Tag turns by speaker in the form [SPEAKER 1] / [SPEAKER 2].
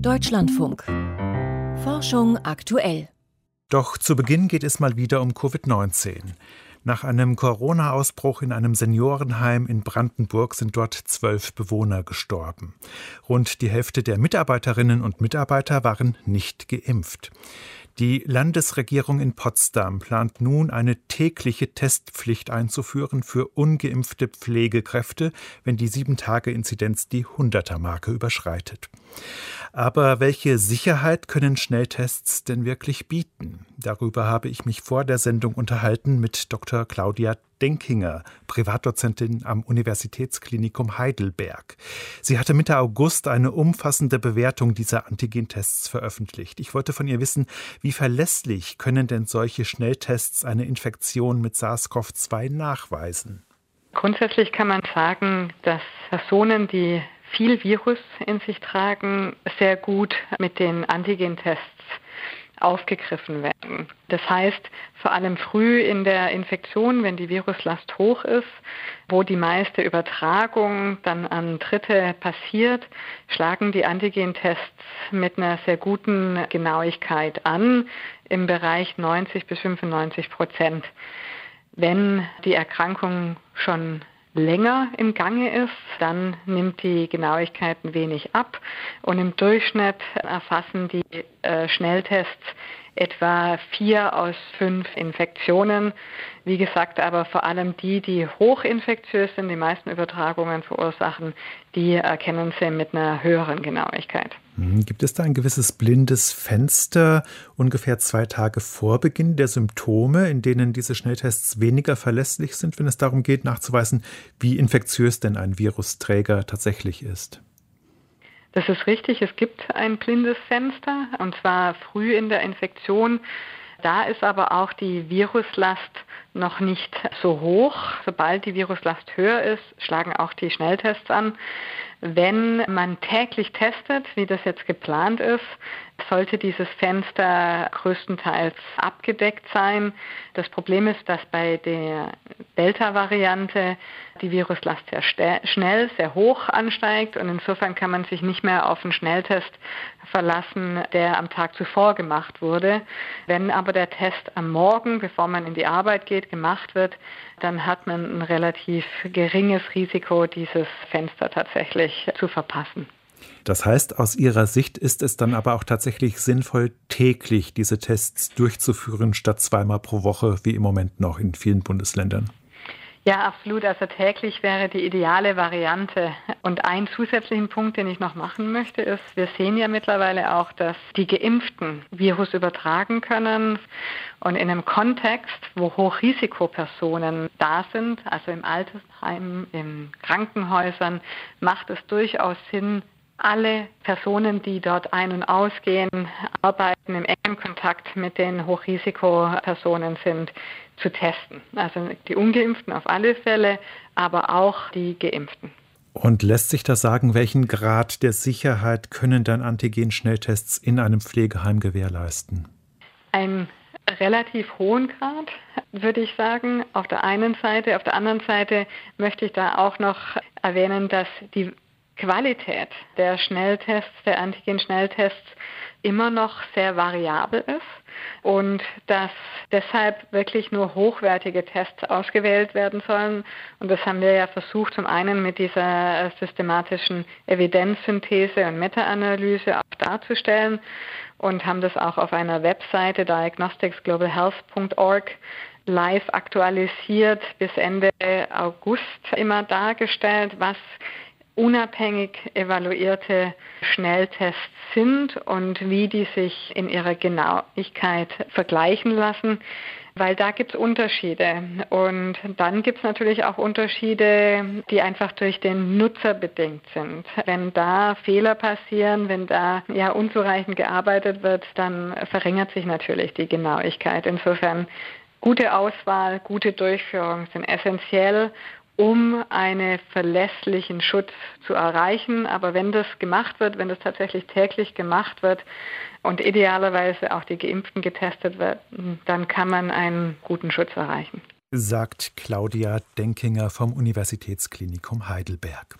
[SPEAKER 1] Deutschlandfunk. Forschung aktuell.
[SPEAKER 2] Doch zu Beginn geht es mal wieder um Covid-19. Nach einem Corona-Ausbruch in einem Seniorenheim in Brandenburg sind dort zwölf Bewohner gestorben. Rund die Hälfte der Mitarbeiterinnen und Mitarbeiter waren nicht geimpft. Die Landesregierung in Potsdam plant nun eine tägliche Testpflicht einzuführen für ungeimpfte Pflegekräfte, wenn die Sieben-Tage-Inzidenz die Hunderter-Marke überschreitet. Aber welche Sicherheit können Schnelltests denn wirklich bieten? Darüber habe ich mich vor der Sendung unterhalten mit Dr. Claudia Denkinger, Privatdozentin am Universitätsklinikum Heidelberg. Sie hatte Mitte August eine umfassende Bewertung dieser Antigentests veröffentlicht. Ich wollte von ihr wissen, wie verlässlich können denn solche Schnelltests eine Infektion mit SARS-CoV-2 nachweisen?
[SPEAKER 3] Grundsätzlich kann man sagen, dass Personen, die viel Virus in sich tragen, sehr gut mit den Antigentests aufgegriffen werden. Das heißt, vor allem früh in der Infektion, wenn die Viruslast hoch ist, wo die meiste Übertragung dann an Dritte passiert, schlagen die Antigentests mit einer sehr guten Genauigkeit an, im Bereich 90 bis 95 Prozent. Wenn die Erkrankung schon länger im Gange ist, dann nimmt die Genauigkeit ein wenig ab und im Durchschnitt erfassen die äh, Schnelltests etwa vier aus fünf Infektionen. Wie gesagt, aber vor allem die, die hochinfektiös sind, die meisten Übertragungen verursachen, die erkennen sie mit einer höheren Genauigkeit.
[SPEAKER 2] Hm, gibt es da ein gewisses blindes Fenster ungefähr zwei Tage vor Beginn der Symptome, in denen diese Schnelltests weniger verlässlich sind, wenn es darum geht, nachzuweisen, wie infektiös denn ein Virusträger tatsächlich ist?
[SPEAKER 3] Das ist richtig, es gibt ein blindes Fenster und zwar früh in der Infektion. Da ist aber auch die Viruslast noch nicht so hoch. Sobald die Viruslast höher ist, schlagen auch die Schnelltests an. Wenn man täglich testet, wie das jetzt geplant ist, sollte dieses Fenster größtenteils abgedeckt sein. Das Problem ist, dass bei der Delta-Variante die Viruslast sehr schnell, sehr hoch ansteigt und insofern kann man sich nicht mehr auf einen Schnelltest verlassen, der am Tag zuvor gemacht wurde. Wenn aber der Test am Morgen, bevor man in die Arbeit geht, gemacht wird, dann hat man ein relativ geringes Risiko, dieses Fenster tatsächlich zu verpassen.
[SPEAKER 2] Das heißt, aus Ihrer Sicht ist es dann aber auch tatsächlich sinnvoll, täglich diese Tests durchzuführen, statt zweimal pro Woche, wie im Moment noch in vielen Bundesländern.
[SPEAKER 3] Ja, absolut. Also täglich wäre die ideale Variante. Und ein zusätzlichen Punkt, den ich noch machen möchte, ist, wir sehen ja mittlerweile auch, dass die Geimpften Virus übertragen können. Und in einem Kontext, wo Hochrisikopersonen da sind, also im Altersheim, in Krankenhäusern, macht es durchaus Sinn, alle Personen, die dort ein- und ausgehen, arbeiten, im engen Kontakt mit den Hochrisikopersonen sind, zu testen. Also die ungeimpften auf alle Fälle, aber auch die geimpften.
[SPEAKER 2] Und lässt sich da sagen, welchen Grad der Sicherheit können dann Antigen-Schnelltests in einem Pflegeheim gewährleisten?
[SPEAKER 3] Ein relativ hohen Grad, würde ich sagen, auf der einen Seite. Auf der anderen Seite möchte ich da auch noch erwähnen, dass die Qualität der Schnelltests, der Antigen-Schnelltests immer noch sehr variabel ist und dass deshalb wirklich nur hochwertige Tests ausgewählt werden sollen. Und das haben wir ja versucht, zum einen mit dieser systematischen Evidenzsynthese und Meta-Analyse auch darzustellen und haben das auch auf einer Webseite diagnosticsglobalhealth.org live aktualisiert bis Ende August immer dargestellt, was unabhängig evaluierte Schnelltests sind und wie die sich in ihrer Genauigkeit vergleichen lassen, weil da gibt es Unterschiede. Und dann gibt es natürlich auch Unterschiede, die einfach durch den Nutzer bedingt sind. Wenn da Fehler passieren, wenn da ja unzureichend gearbeitet wird, dann verringert sich natürlich die Genauigkeit. Insofern gute Auswahl, gute Durchführung sind essentiell um einen verlässlichen Schutz zu erreichen. Aber wenn das gemacht wird, wenn das tatsächlich täglich gemacht wird und idealerweise auch die Geimpften getestet werden, dann kann man einen guten Schutz erreichen.
[SPEAKER 2] Sagt Claudia Denkinger vom Universitätsklinikum Heidelberg.